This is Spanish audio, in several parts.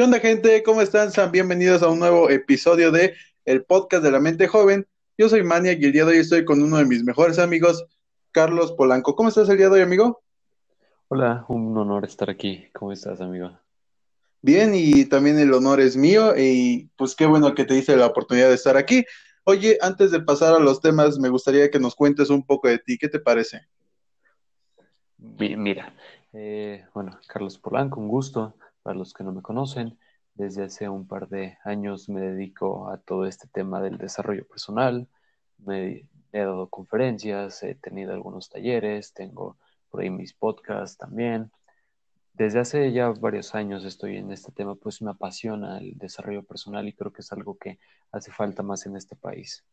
¿Qué onda, gente? ¿Cómo están? Sean bienvenidos a un nuevo episodio de El Podcast de la Mente Joven. Yo soy Mania y el día de hoy estoy con uno de mis mejores amigos, Carlos Polanco. ¿Cómo estás el día de hoy, amigo? Hola, un honor estar aquí. ¿Cómo estás, amigo? Bien, y también el honor es mío y pues qué bueno que te hice la oportunidad de estar aquí. Oye, antes de pasar a los temas, me gustaría que nos cuentes un poco de ti. ¿Qué te parece? Mira, eh, bueno, Carlos Polanco, un gusto. Para los que no me conocen, desde hace un par de años me dedico a todo este tema del desarrollo personal. Me he dado conferencias, he tenido algunos talleres, tengo por ahí mis podcasts también. Desde hace ya varios años estoy en este tema, pues me apasiona el desarrollo personal y creo que es algo que hace falta más en este país.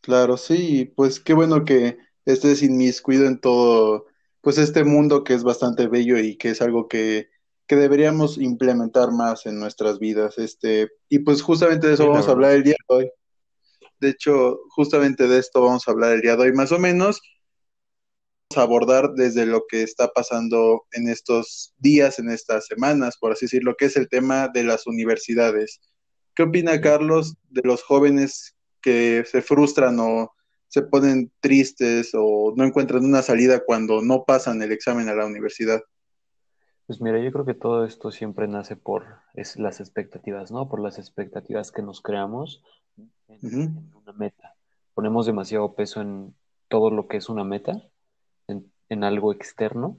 Claro, sí, pues qué bueno que estés inmiscuido en todo, pues este mundo que es bastante bello y que es algo que que deberíamos implementar más en nuestras vidas. Este, y pues justamente de eso vamos a hablar el día de hoy. De hecho, justamente de esto vamos a hablar el día de hoy, más o menos. Vamos a abordar desde lo que está pasando en estos días, en estas semanas, por así decirlo, que es el tema de las universidades. ¿Qué opina Carlos de los jóvenes que se frustran o se ponen tristes o no encuentran una salida cuando no pasan el examen a la universidad? Pues mira, yo creo que todo esto siempre nace por es, las expectativas, ¿no? Por las expectativas que nos creamos en, una meta. Ponemos demasiado peso en todo lo que es una meta, en, algo externo.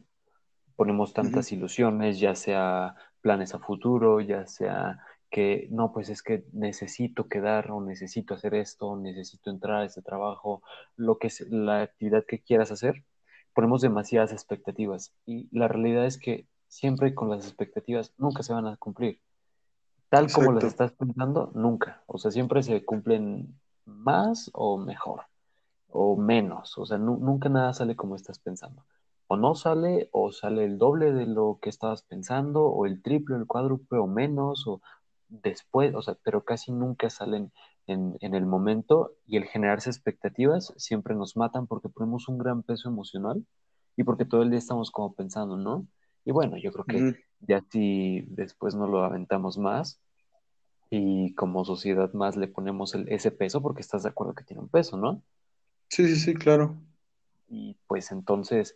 Ponemos tantas ilusiones, ya sea planes a futuro, ya sea que no, pues es que necesito quedar o necesito hacer esto, necesito entrar a este trabajo, lo que es la actividad que quieras hacer, ponemos demasiadas expectativas y la realidad es que siempre con las expectativas nunca se van a cumplir. Tal como las estás pensando, nunca. O sea, siempre se cumplen más o mejor o menos. O sea, nunca nada sale como estás pensando. O no sale, o sale el doble de lo que estabas pensando, o el triple, el cuádruple, o menos, o después, o sea, pero casi nunca salen en, en el momento y el generarse expectativas siempre nos matan porque ponemos un gran peso emocional y porque todo el día estamos como pensando, ¿no? Y bueno, yo creo que ya si después no lo aventamos más y como sociedad más le ponemos el, ese peso porque estás de acuerdo que tiene un peso, ¿no? Sí, sí, sí, claro. Y pues entonces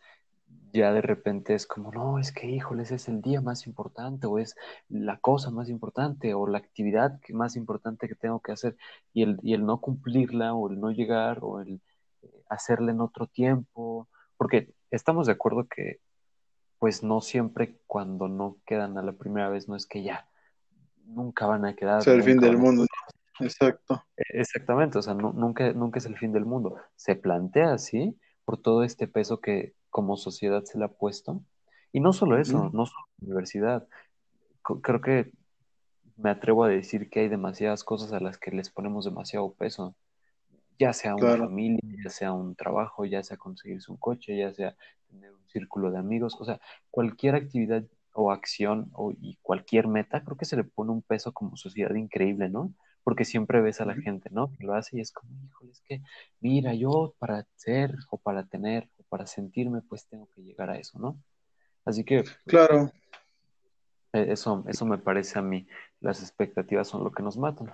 ya de repente es como, no, es que híjoles, es el día más importante o es la cosa más importante o la actividad más importante que tengo que hacer y el, y el no cumplirla o el no llegar o el eh, hacerla en otro tiempo, porque estamos de acuerdo que pues no siempre cuando no quedan a la primera vez, no es que ya nunca van a quedar. Es el fin del mundo. Exacto. E, exactamente, o sea, nunca, nunca es el fin del mundo. Se plantea así por todo este peso que como sociedad se le ha puesto. Y no solo eso, no solo la universidad. Creo que me atrevo a decir que hay demasiadas cosas a las que les ponemos demasiado peso. Ya sea una familia, ya sea un trabajo, ya sea conseguirse un coche, ya sea tener un círculo de amigos, o sea, cualquier actividad o acción o, y cualquier meta, creo que se le pone un peso como sociedad increíble, ¿no? Porque siempre ves a la gente, ¿no? Que lo hace y es como, híjole, es que, mira, yo para ser o para tener o para sentirme, pues tengo que llegar a eso, ¿no? Así que... Claro. E, eso, eso me parece a mí, las expectativas son lo que nos matan.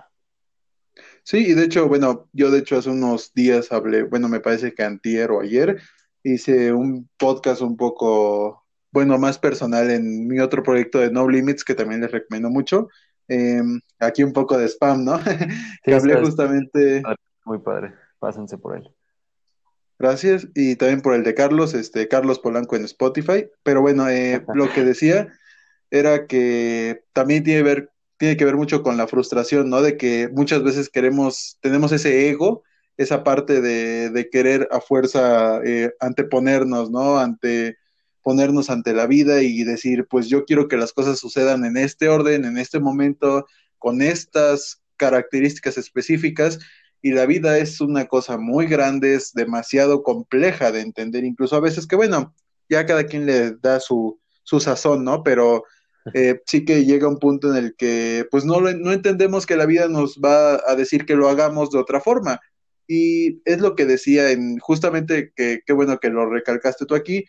Sí, y de hecho, bueno, yo de hecho hace unos días hablé, bueno, me parece que antier o ayer, hice un podcast un poco, bueno, más personal en mi otro proyecto de No Limits, que también les recomiendo mucho. Em, aquí un poco de spam, ¿no? que hablé justamente. Muy padre, pásense por él. Gracias, y también por el de Carlos, este, Carlos Polanco en Spotify. Pero bueno, eh, lo que decía era que también tiene, ver, tiene que ver mucho con la frustración, ¿no? De que muchas veces queremos, tenemos ese ego esa parte de, querer a fuerza eh, anteponernos, ¿no? Ante ponernos ante la vida y decir, pues yo quiero que las cosas sucedan en este orden, en este momento, con estas características específicas. Y la vida es una cosa muy grande, es demasiado compleja de entender, incluso a veces que, bueno, ya cada quien le da su, su sazón, ¿no? Pero eh, sí que llega un punto en el que, pues no, no entendemos que la vida nos va a decir que lo hagamos de otra forma. Y es lo que decía en justamente que qué bueno que lo recalcaste tú aquí,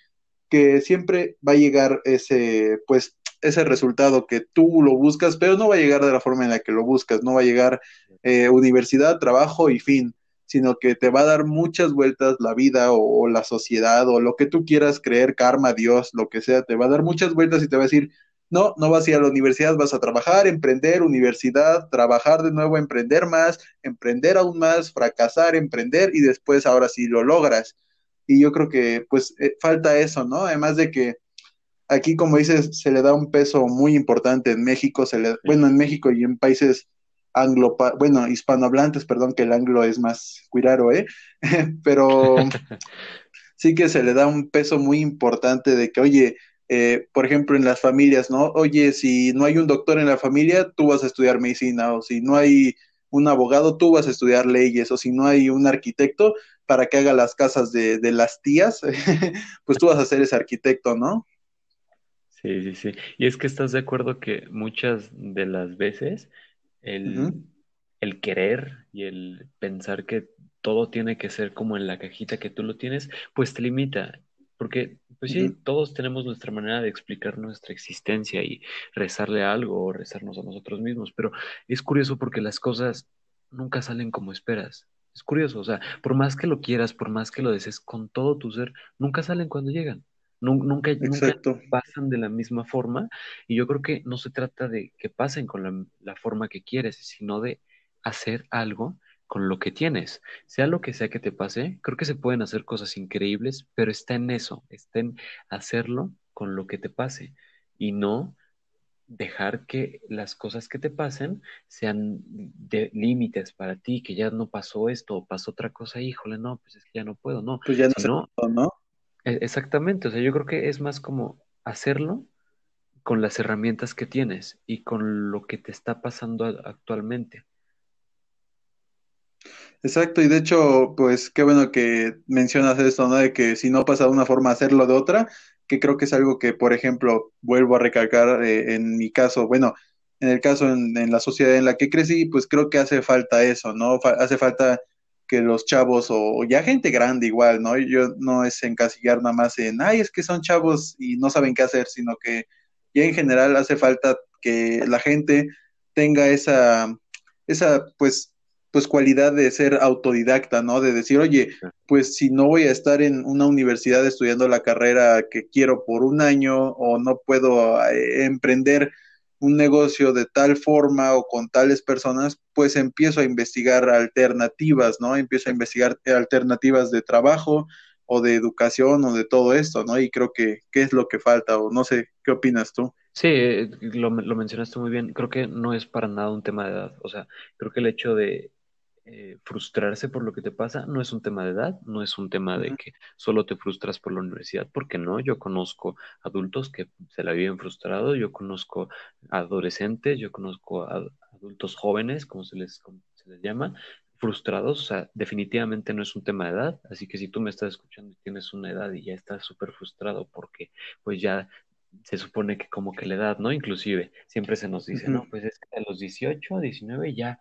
que siempre va a llegar ese, pues, ese resultado que tú lo buscas, pero no va a llegar de la forma en la que lo buscas, no va a llegar eh, universidad, trabajo y fin, sino que te va a dar muchas vueltas la vida o, la sociedad o lo que tú quieras creer, karma, Dios, lo que sea, te va a dar muchas vueltas y te va a decir, no, no vas a ir a la universidad, vas a trabajar, emprender, universidad, trabajar de nuevo, emprender más, emprender aún más, fracasar, emprender y después ahora sí lo logras. Y yo creo que pues eh, falta eso, ¿no? Además de que aquí, como dices, se le da un peso muy importante en México, se le, bueno, en México y en países anglo, bueno, hispanohablantes, perdón, que el anglo es más cuidado, ¿eh? Pero sí que se le da un peso muy importante de que, oye, eh, por ejemplo, en las familias, ¿no? Oye, si no hay un doctor en la familia, tú vas a estudiar medicina, o si no hay un abogado, tú vas a estudiar leyes, o si no hay un arquitecto para que haga las casas de, de las tías, pues tú vas a ser ese arquitecto, ¿no? Sí, sí, sí. Y es que estás de acuerdo que muchas de las veces el, el querer y el pensar que todo tiene que ser como en la cajita que tú lo tienes, pues te limita. Porque, pues sí, todos tenemos nuestra manera de explicar nuestra existencia y rezarle algo o rezarnos a nosotros mismos, pero es curioso porque las cosas nunca salen como esperas. Es curioso, o sea, por más que lo quieras, por más que lo desees con todo tu ser, nunca salen cuando llegan. Nunca, nunca, pasan de la misma forma y yo creo que no se trata de que pasen con la, la, forma que quieres, sino de hacer algo con lo que tienes. Sea lo que sea que te pase, creo que se pueden hacer cosas increíbles, pero está en eso, está en hacerlo con lo que te pase y no dejar que las cosas que te pasen sean de límites para ti, que ya no pasó esto o pasó otra cosa, híjole, no, pues es que ya no puedo, no. Pues ya no, ¿no? E, exactamente, o sea, yo creo que es más como hacerlo con las herramientas que tienes y con lo que te está pasando actualmente. Exacto, y de hecho, pues qué bueno que mencionas esto, ¿no? De que si no pasa de una forma, hacerlo de otra, que creo que es algo que, por ejemplo, vuelvo a recalcar eh, en mi caso, bueno, en el caso en, en, la sociedad en la que crecí, pues creo que hace falta eso, ¿no? hace falta que los chavos o ya gente grande igual, ¿no? Yo no es encasillar nada más en, ay, es que son chavos y no saben qué hacer, sino que ya en general hace falta que la gente tenga esa, esa, pues, pues cualidad de ser autodidacta, ¿no? De decir, oye, pues si no voy a estar en una universidad estudiando la carrera que quiero por un año o no puedo eh, emprender un negocio de tal forma o con tales personas, pues empiezo a investigar alternativas, ¿no? Empiezo a investigar alternativas de trabajo o de educación o de todo esto, ¿no? Y creo que, ¿qué es lo que falta? O no sé, ¿qué opinas tú? Sí, eh, lo, lo mencionaste muy bien. Creo que no es para nada un tema de edad. O sea, creo que el hecho de eh, frustrarse por lo que te pasa no es un tema de edad, no es un tema de que solo te frustras por la universidad, porque no, yo conozco adultos que se la viven frustrados, yo conozco adolescentes, yo conozco adultos jóvenes, como se les, se les llama, frustrados, o sea, definitivamente no es un tema de edad, así que si tú me estás escuchando y tienes una edad y ya estás súper frustrado porque pues ya se supone que como que la edad, ¿no? Inclusive, siempre se nos dice, no, pues es que a los 18, 19 ya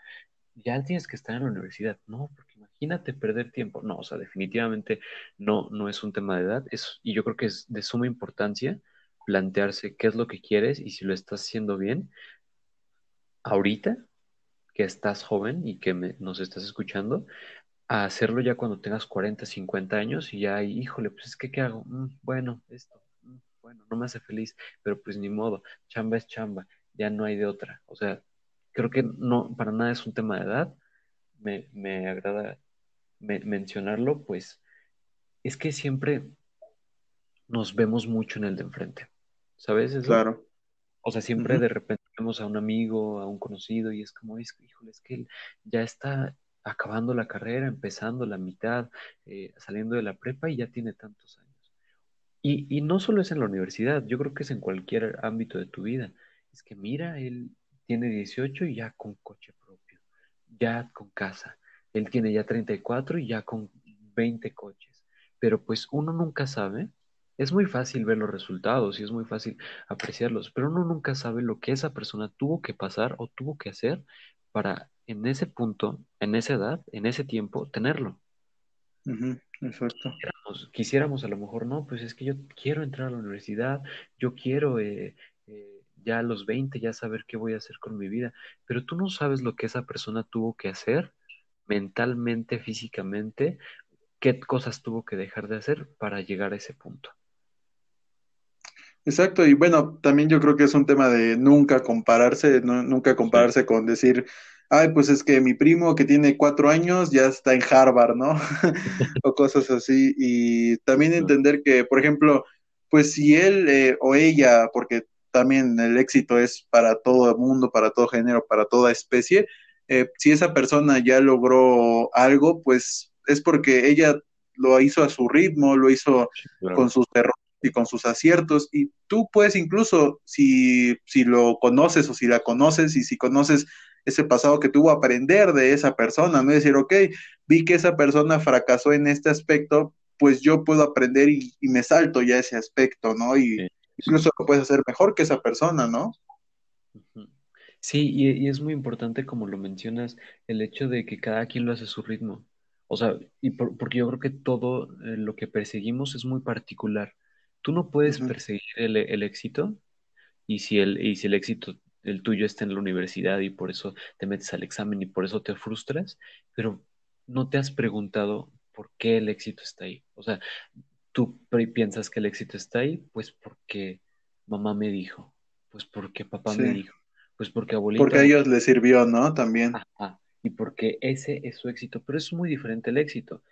ya tienes que estar en la universidad. No, porque imagínate perder tiempo. No, o sea, definitivamente no, no es un tema de edad. Es, y yo creo que es de suma importancia plantearse qué es lo que quieres y si lo estás haciendo bien, ahorita que estás joven y que nos estás escuchando, a hacerlo ya cuando tengas 40, 50 años y ya, híjole, pues es que, ¿qué hago? Mm, bueno, esto, mm, bueno, no me hace feliz, pero pues ni modo, chamba es chamba, ya no hay de otra. O sea, creo que no, para nada es un tema de edad. Me, me agrada mencionarlo, pues es que siempre nos vemos mucho en el de enfrente, ¿sabes? Claro. O sea, siempre de repente vemos a un amigo, a un conocido, y es como, híjole, es que él ya está acabando la carrera, empezando la mitad, eh, saliendo de la prepa y ya tiene tantos años. Y, y no solo es en la universidad, yo creo que es en cualquier ámbito de tu vida. Es que mira, él tiene 18 y ya con coche propio, ya con casa. Él tiene ya 34 y ya con 20 coches. Pero pues uno nunca sabe. Es muy fácil ver los resultados y es muy fácil apreciarlos, pero uno nunca sabe lo que esa persona tuvo que pasar o tuvo que hacer para en ese punto, en esa edad, en ese tiempo, tenerlo. exacto. Quisiéramos, a lo mejor, no, pues es que yo quiero entrar a la universidad, yo quiero eh, eh, ya a los 20 ya saber qué voy a hacer con mi vida, pero tú no sabes lo que esa persona tuvo que hacer mentalmente, físicamente, qué cosas tuvo que dejar de hacer para llegar a ese punto. Exacto, y bueno, también yo creo que es un tema de nunca compararse, nunca compararse con decir, ay, pues es que mi primo que tiene cuatro años ya está en Harvard, ¿no? o cosas así. Y también entender que, por ejemplo, pues si él eh, o ella, porque también el éxito es para todo el mundo, para todo género, para toda especie, eh, si esa persona ya logró algo, pues es porque ella lo hizo a su ritmo, lo hizo con sus errores y con sus aciertos. Y tú puedes incluso, si, si lo conoces o si la conoces y si conoces ese pasado que tuvo, aprender de esa persona, no decir, ok, vi que esa persona fracasó en este aspecto, pues yo puedo aprender y, me salto ya ese aspecto, ¿no? Y incluso lo puedes hacer mejor que esa persona, ¿no? Sí, y, es muy importante, como lo mencionas, el hecho de que cada quien lo hace a su ritmo. O sea, y porque yo creo que todo eh, lo que perseguimos es muy particular. Tú no puedes perseguir el, el, éxito y si el, y si el éxito el tuyo está en la universidad y por eso te metes al examen y por eso te frustras, pero no te has preguntado por qué el éxito está ahí. O sea, tú piensas que el éxito está ahí, pues porque mamá me dijo, pues porque papá me dijo, pues porque abuelita. Porque a ellos les sirvió, ¿no? También. Ajá. Y porque ese es su éxito, pero es muy diferente el éxito.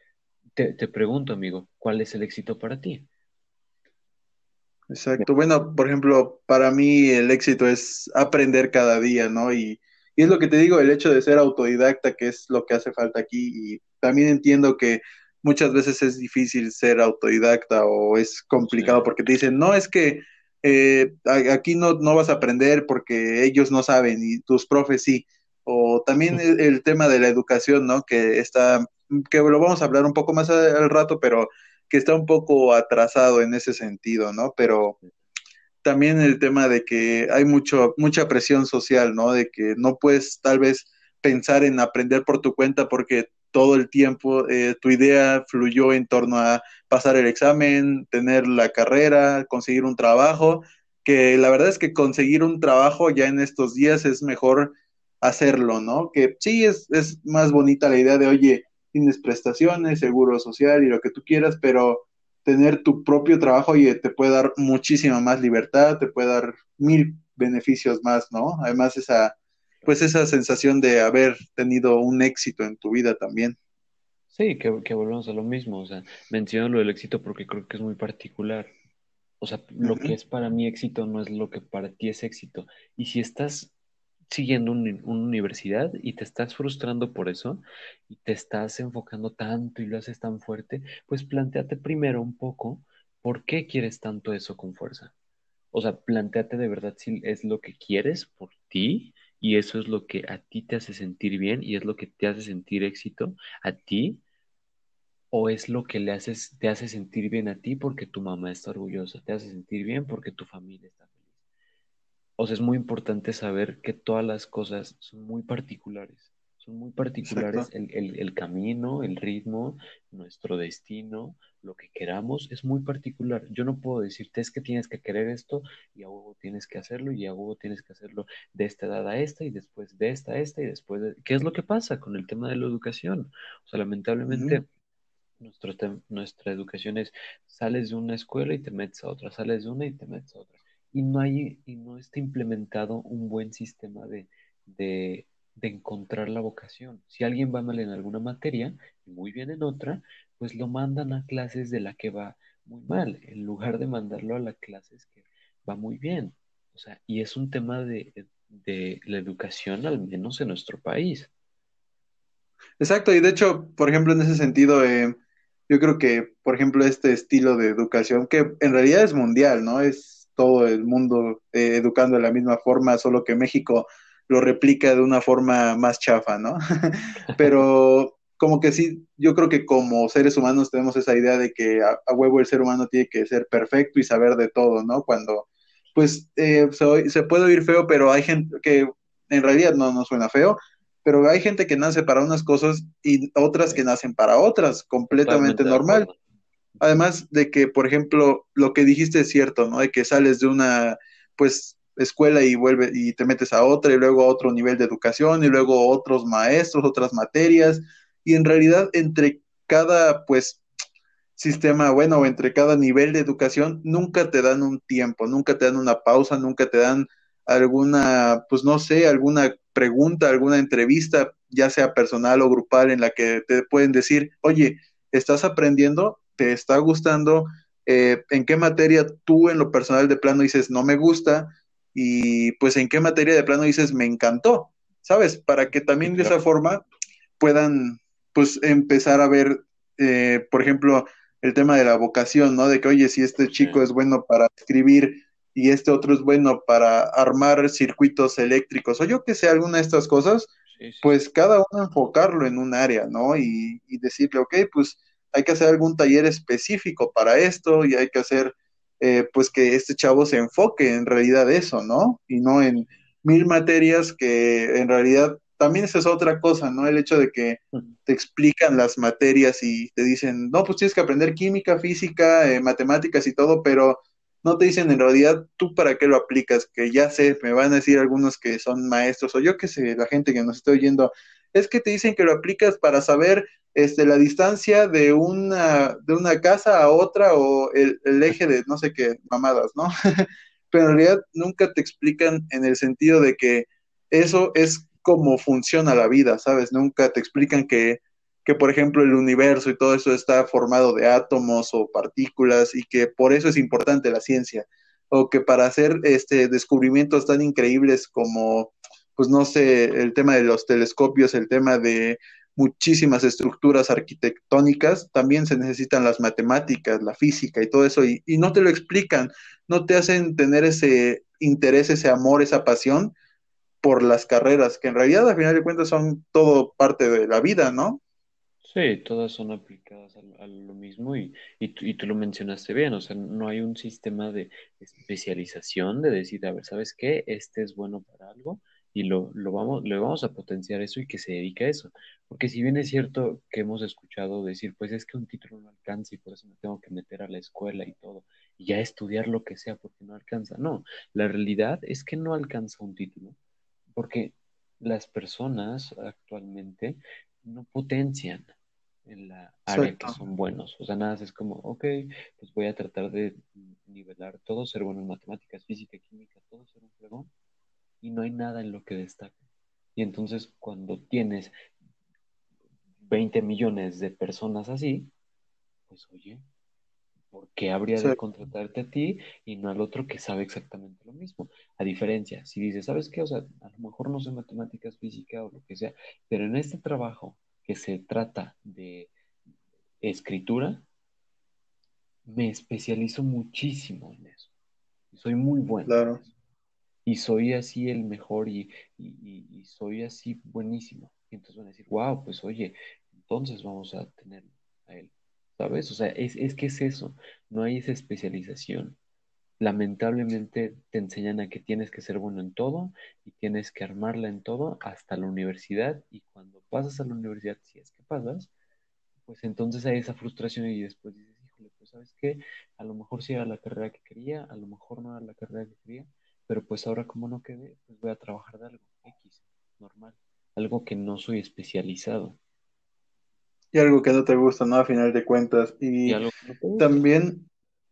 Te, te pregunto, amigo, ¿cuál es el éxito para ti? Exacto. Bueno, por ejemplo, para mí el éxito es aprender cada día, ¿no? Y, y, es lo que te digo, el hecho de ser autodidacta, que es lo que hace falta aquí. Y también entiendo que muchas veces es difícil ser autodidacta o es complicado porque te dicen, no, es que eh, aquí no, no vas a aprender porque ellos no saben y tus profes sí. O también el, el tema de la educación, ¿no? Que está, que lo vamos a hablar un poco más al rato, pero que está un poco atrasado en ese sentido, ¿no? Pero también el tema de que hay mucho, mucha presión social, ¿no? De que no puedes tal vez pensar en aprender por tu cuenta porque todo el tiempo eh, tu idea fluyó en torno a pasar el examen, tener la carrera, conseguir un trabajo, que la verdad es que conseguir un trabajo ya en estos días es mejor hacerlo, ¿no? Que sí es, es más bonita la idea de, oye, tienes prestaciones, seguro social y lo que tú quieras, pero tener tu propio trabajo y te puede dar muchísima más libertad, te puede dar mil beneficios más, ¿no? Además esa, pues esa sensación de haber tenido un éxito en tu vida también. Sí, que, que volvemos a lo mismo, o sea, menciono lo del éxito porque creo que es muy particular. O sea, lo que es para mí éxito no es lo que para ti es éxito. Y si estás siguiendo una universidad y te estás frustrando por eso y te estás enfocando tanto y lo haces tan fuerte, pues planteate primero un poco por qué quieres tanto eso con fuerza. O sea, planteate de verdad si es lo que quieres por ti y eso es lo que a ti te hace sentir bien y es lo que te hace sentir éxito a ti o es lo que le te hace sentir bien a ti porque tu mamá está orgullosa, te hace sentir bien porque tu familia está o sea, es muy importante saber que todas las cosas son muy particulares. Son muy particulares el, camino, el ritmo, nuestro destino, lo que queramos, es muy particular. Yo no puedo decirte es que tienes que querer esto y a huevo tienes que hacerlo y a huevo tienes que hacerlo de esta edad a esta y después de esta a esta y después de... ¿Qué es lo que pasa con el tema de la educación? O sea, lamentablemente... nuestra educación es sales de una escuela y te metes a otra, sales de una y te metes a otra y no hay y no está implementado un buen sistema de, de, encontrar la vocación. Si alguien va mal en alguna materia y muy bien en otra, pues lo mandan a clases de la que va muy mal, en lugar de mandarlo a las clases que va muy bien. O sea, y es un tema de, de la educación, al menos en nuestro país. Exacto, y de hecho, por ejemplo, en ese sentido, eh, yo creo que, por ejemplo, este estilo de educación, que en realidad es mundial, ¿no? Es todo el mundo eh, educando de la misma forma, solo que México lo replica de una forma más chafa, ¿no? Pero como que sí, yo creo que como seres humanos tenemos esa idea de que a, huevo el ser humano tiene que ser perfecto y saber de todo, ¿no? Cuando, pues, eh, se, puede oír feo, pero hay gente que en realidad no, no suena feo, pero hay gente que nace para unas cosas y otras que nacen para otras, completamente normal. Además de que, por ejemplo, lo que dijiste es cierto, ¿no? De que sales de una, pues, escuela y vuelve y te metes a otra y luego a otro nivel de educación y luego otros maestros, otras materias y en realidad entre cada pues sistema, bueno, entre cada nivel de educación nunca te dan un tiempo, nunca te dan una pausa, nunca te dan alguna, pues no sé, alguna pregunta, alguna entrevista, ya sea personal o grupal, en la que te pueden decir, oye, ¿estás aprendiendo? ¿Te está gustando? Eh, ¿En qué materia tú en lo personal de plano dices no me gusta? Y pues en qué materia de plano dices me encantó, ¿sabes? Para que también de esa forma puedan pues empezar a ver, eh, por ejemplo, el tema de la vocación, ¿no? De que, oye, si este chico es bueno para escribir y este otro es bueno para armar circuitos eléctricos, o yo que sé, alguna de estas cosas, pues cada uno enfocarlo en un área, ¿no? Y, y, decirle, ok, pues hay que hacer algún taller específico para esto y hay que hacer, eh, pues que este chavo se enfoque en realidad eso, ¿no? Y no en mil materias que en realidad también esa es otra cosa, ¿no? El hecho de que te explican las materias y te dicen, no, pues tienes que aprender química, física, eh, matemáticas y todo, pero no te dicen en realidad tú para qué lo aplicas, que ya sé, me van a decir algunos que son maestros o yo qué sé, la gente que nos está oyendo, es que te dicen que lo aplicas para saber este, la distancia de una, de una casa a otra o el, el eje de no sé qué mamadas, ¿no? pero en realidad nunca te explican en el sentido de que eso es cómo funciona la vida, ¿sabes? Nunca te explican que, que, por ejemplo, el universo y todo eso está formado de átomos o partículas y que por eso es importante la ciencia. O que para hacer este, descubrimientos tan increíbles como, pues no sé, el tema de los telescopios, el tema de muchísimas estructuras arquitectónicas, también se necesitan las matemáticas, la física y todo eso, y, y no te lo explican, no te hacen tener ese interés, ese amor, esa pasión por las carreras, que en realidad a final de cuentas son todo parte de la vida, ¿no? Sí, todas son aplicadas a, lo mismo y, y, tú, lo mencionaste bien, o sea, no hay un sistema de especialización de decir, a ver, ¿sabes qué? Este es bueno para algo y lo, lo vamos, le vamos a potenciar eso y que se dedique a eso. Porque si bien es cierto que hemos escuchado decir, pues es que un título no alcanza y por eso me tengo que meter a la escuela y todo, y ya estudiar lo que sea porque no alcanza. No, la realidad es que no alcanza un título porque las personas actualmente no potencian en la área que son buenos. O sea, nada, es como, ok, pues voy a tratar de nivelar todo, ser bueno en matemáticas, física, química, todo ser un fregón, y no hay nada en lo que destaque. Y entonces cuando tienes 20 millones de personas así, pues oye, ¿por qué habría de contratarte a ti y no al otro que sabe exactamente lo mismo? A diferencia, si dices, ¿sabes qué? O sea, a lo mejor no sé matemáticas, física o lo que sea, pero en este trabajo que se trata de escritura, me especializo muchísimo en eso. Y soy muy bueno. Claro. Y soy así el mejor y, y, soy así buenísimo. Y entonces van a decir, wow, pues oye, entonces vamos a tener a él. ¿sabes? O sea, es, es que es eso, no hay esa especialización. Lamentablemente te enseñan a que tienes que ser bueno en todo y tienes que armarla en todo hasta la universidad y cuando pasas a la universidad, si es que pasas, pues entonces hay esa frustración y después dices, híjole, pues sabes qué, a lo mejor sí era la carrera que quería, a lo mejor no era la carrera que quería, pero pues ahora como no quedé, pues voy a trabajar de algo X, normal, algo que no soy especializado y algo que no te gusta, ¿no? A final de cuentas. Y, también,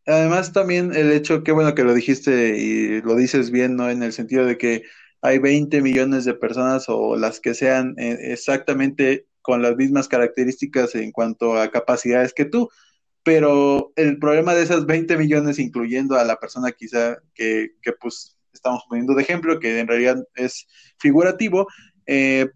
además también el hecho, qué bueno que lo dijiste y lo dices bien, ¿no? En el sentido de que hay 20 millones de personas o las que sean eh, exactamente con las mismas características en cuanto a capacidades que tú. Pero el problema de esas 20 millones, incluyendo a la persona quizá que, que pues estamos poniendo de ejemplo, que en realidad es figurativo, eh,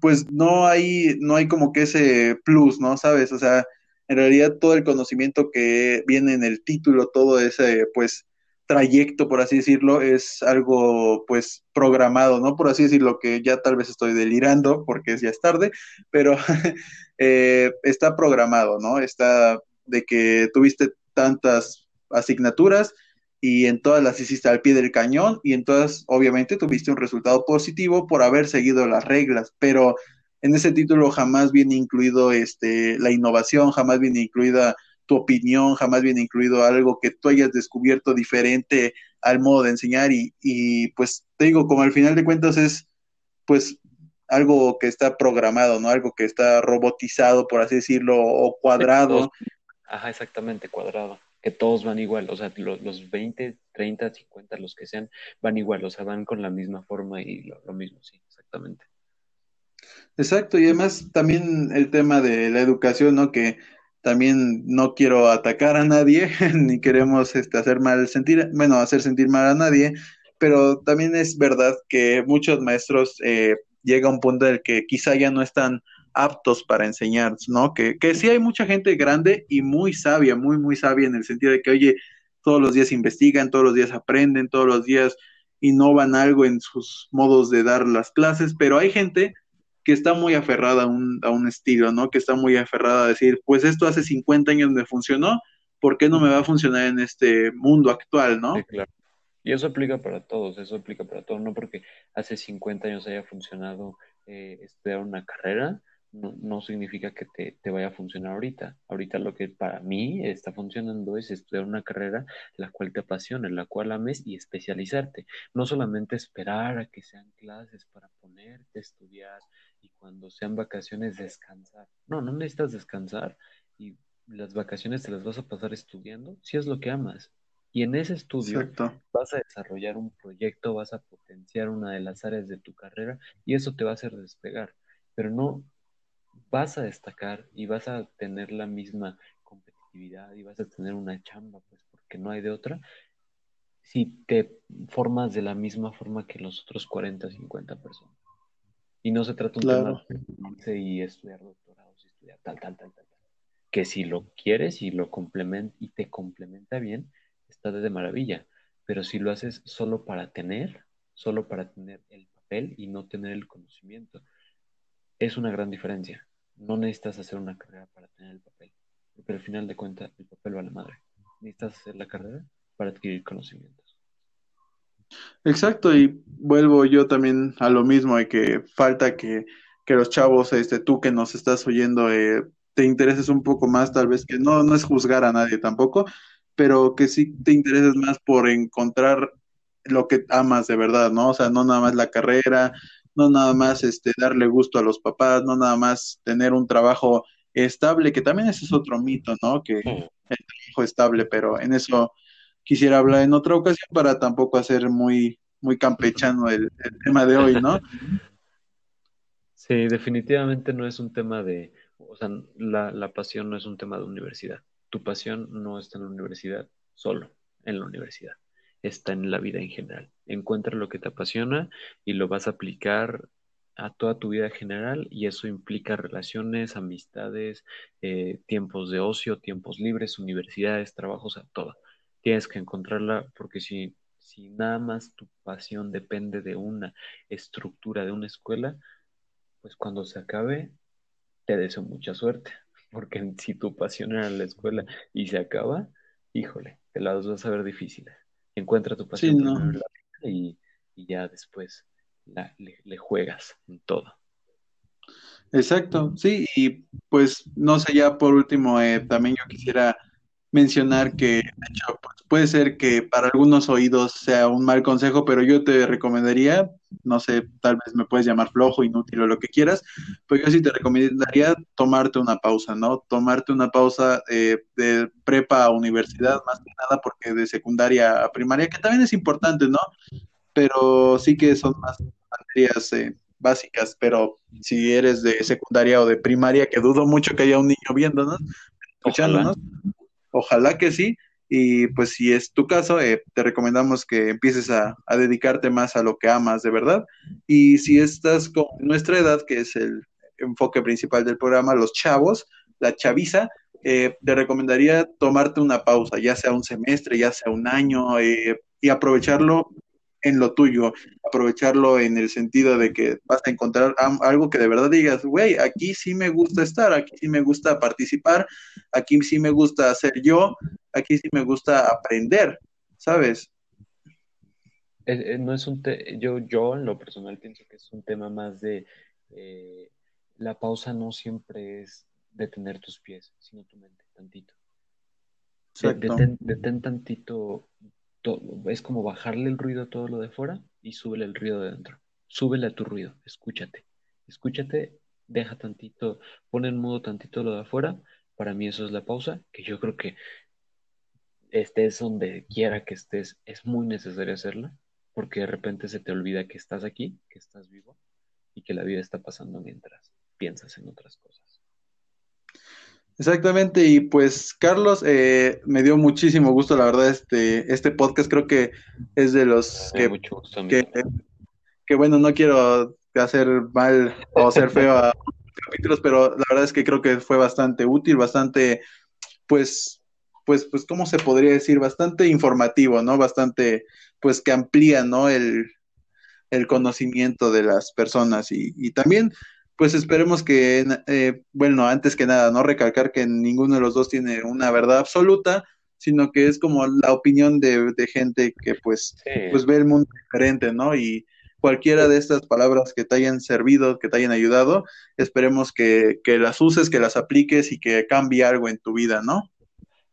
pues no hay, no hay como que ese plus, ¿no? ¿Sabes? O sea, en realidad todo el conocimiento que viene en el título, todo ese, pues, trayecto, por así decirlo, es algo, pues, programado, ¿no? Por así decirlo, que ya tal vez estoy delirando porque ya es tarde, pero eh, está programado, ¿no? Está de que tuviste tantas asignaturas y en todas las hiciste al pie del cañón y en todas obviamente tuviste un resultado positivo por haber seguido las reglas, pero en ese título jamás viene incluido este, la innovación, jamás viene incluida tu opinión, jamás viene incluido algo que tú hayas descubierto diferente al modo de enseñar y, y pues te digo, como al final de cuentas es pues algo que está programado, ¿no? Algo que está robotizado, por así decirlo, o cuadrado. Ajá, exactamente, cuadrado. Que todos van igual, o sea, los, los 20, 30, 50, los que sean, van igual, o sea, van con la misma forma y lo mismo, sí, exactamente. Exacto, y además también el tema de la educación, ¿no? Que también no quiero atacar a nadie, ni queremos este, hacer mal sentir, bueno, hacer sentir mal a nadie, pero también es verdad que muchos maestros eh, llega a un punto en el que quizá ya no están aptos para enseñar, ¿no? Que, que sí hay mucha gente grande y muy sabia, muy, muy sabia en el sentido de que, oye, todos los días investigan, todos los días aprenden, todos los días innovan algo en sus modos de dar las clases, pero hay gente que está muy aferrada a un, a un estilo, ¿no? Que está muy aferrada a decir, pues esto hace 50 años me funcionó, ¿por qué no me va a funcionar en este mundo actual, ¿no? Claro. Y eso aplica para todos, eso aplica para todos, no porque hace 50 años haya funcionado eh, estudiar una carrera, no, no significa que te, te, vaya a funcionar ahorita. Ahorita lo que para mí está funcionando es estudiar una carrera la cual te apasione, la cual ames y especializarte. No solamente esperar a que sean clases para ponerte a estudiar y cuando sean vacaciones descansar. No, no necesitas descansar y las vacaciones te las vas a pasar estudiando si es lo que amas. Y en ese estudio vas a desarrollar un proyecto, vas a potenciar una de las áreas de tu carrera y eso te va a hacer despegar. Pero no vas a destacar y vas a tener la misma competitividad y vas a tener una chamba, pues porque no hay de otra, si te formas de la misma forma que los otros 40, 50 personas. Y no se trata un tema de y estudiar doctorados, estudiar tal, tal, tal, tal, tal. Que si lo quieres y lo complementa y te complementa bien, está de maravilla, pero si lo haces solo para tener, solo para tener el papel y no tener el conocimiento, es una gran diferencia. No necesitas hacer una carrera para tener el papel, porque al final de cuentas el papel va a la madre. Necesitas hacer la carrera para adquirir conocimientos. Exacto, y vuelvo yo también a lo mismo, de que falta que, que los chavos, este, tú que nos estás oyendo, eh, te intereses un poco más, tal vez que no, no es juzgar a nadie tampoco, pero que sí te intereses más por encontrar lo que amas de verdad, ¿no? O sea, no nada más la carrera, no nada más este, darle gusto a los papás, no nada más tener un trabajo estable, que también ese es otro mito, ¿no? Que el trabajo estable, pero en eso quisiera hablar en otra ocasión para tampoco hacer muy, muy campechano el, tema de hoy, ¿no? Sí, definitivamente no es un tema de, o sea, la, la pasión no es un tema de universidad tu pasión no está en la universidad solo, en la universidad, está en la vida en general. Encuentra lo que te apasiona y lo vas a aplicar a toda tu vida general y eso implica relaciones, amistades, eh, tiempos de ocio, tiempos libres, universidades, trabajos, a todo. Tienes que encontrarla porque si, si nada más tu pasión depende de una estructura, de una escuela, pues cuando se acabe, te deseo mucha suerte porque si tu pasión era la escuela y se acaba, híjole, te las vas a ver difíciles. Encuentra tu pasión y, ya después le, juegas en todo. Exacto, sí, y pues no sé, ya por último, eh, también yo quisiera mencionar que, de hecho, pues, puede ser que para algunos oídos sea un mal consejo, pero yo te recomendaría, no sé, tal vez me puedes llamar flojo, inútil o lo que quieras, pero yo sí te recomendaría tomarte una pausa, ¿no? Tomarte una pausa eh, de prepa a universidad, más que nada, porque de secundaria a primaria, que también es importante, ¿no? Pero sí que son más materias eh, básicas, pero si eres de secundaria o de primaria, que dudo mucho que haya un niño viéndonos, escuchándonos. Ojalá que sí. Y pues si es tu caso, eh, te recomendamos que empieces a, dedicarte más a lo que amas de verdad. Y si estás con nuestra edad, que es el enfoque principal del programa, los chavos, la chaviza, eh, te recomendaría tomarte una pausa, ya sea un semestre, ya sea un año, eh, y aprovecharlo en lo tuyo, aprovecharlo en el sentido de que vas a encontrar algo que de verdad digas, güey, aquí sí me gusta estar, aquí sí me gusta participar, aquí sí me gusta hacer yo, aquí sí me gusta aprender, ¿sabes? no es un yo, yo en lo personal pienso que es un tema más de eh, la pausa no siempre es detener tus pies, sino tu mente, tantito. detén tantito es como bajarle el ruido a todo lo de fuera y súbele el ruido de dentro. Súbele a tu ruido, escúchate. Escúchate, deja tantito, pon en modo tantito lo de afuera. Para mí eso es la pausa, que yo creo que estés donde quiera que estés, es muy necesario hacerla, porque de repente se te olvida que estás aquí, que estás vivo y que la vida está pasando mientras piensas en otras cosas. Exactamente, y pues Carlos, eh, me dio muchísimo gusto, la verdad, este, este podcast creo que es de los que, que, bueno, no quiero hacer mal o hacer feo a capítulos, pero la verdad es que creo que fue bastante útil, bastante, pues, pues, pues, ¿cómo se podría decir? Bastante informativo, ¿no? Bastante, pues, que amplía, ¿no? El, el conocimiento de las personas y, y también pues esperemos que, eh, bueno, antes que nada, no recalcar que ninguno de los dos tiene una verdad absoluta, sino que es como la opinión de, gente que pues, pues ve el mundo diferente, ¿no? Y cualquiera de estas palabras que te hayan servido, que te hayan ayudado, esperemos que, las uses, que las apliques y que cambie algo en tu vida, ¿no?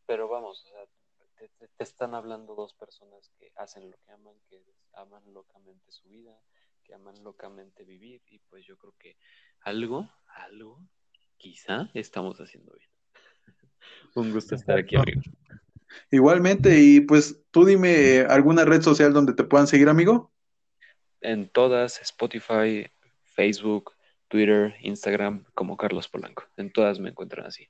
Pero vamos, o sea, te están hablando dos personas que hacen lo que aman, que aman locamente su vida, que aman locamente vivir, y pues yo creo que algo, algo, quizá estamos haciendo bien. Un gusto estar aquí, amigo. Igualmente, y pues tú dime alguna red social donde te puedan seguir, amigo. En todas, Spotify, Facebook, Twitter, Instagram, como Carlos Polanco. En todas me encuentran así.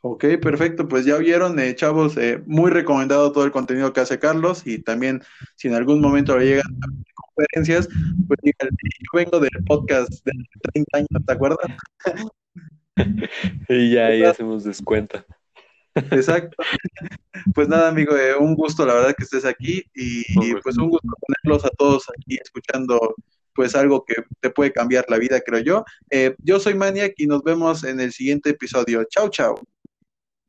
Ok, perfecto. Pues ya vieron, eh, chavos, eh, muy recomendado todo el contenido que hace Carlos y también si en algún momento le llegan conferencias, pues yo vengo del podcast de 30 años, ¿te acuerdas? y ya ahí hacemos descuento. Exacto. Pues nada, amigo, eh, un gusto, la verdad, que estés aquí y pues un gusto ponerlos a todos aquí escuchando pues algo que te puede cambiar la vida, creo yo. Eh, yo soy Maniac y nos vemos en el siguiente episodio. Chao, chao.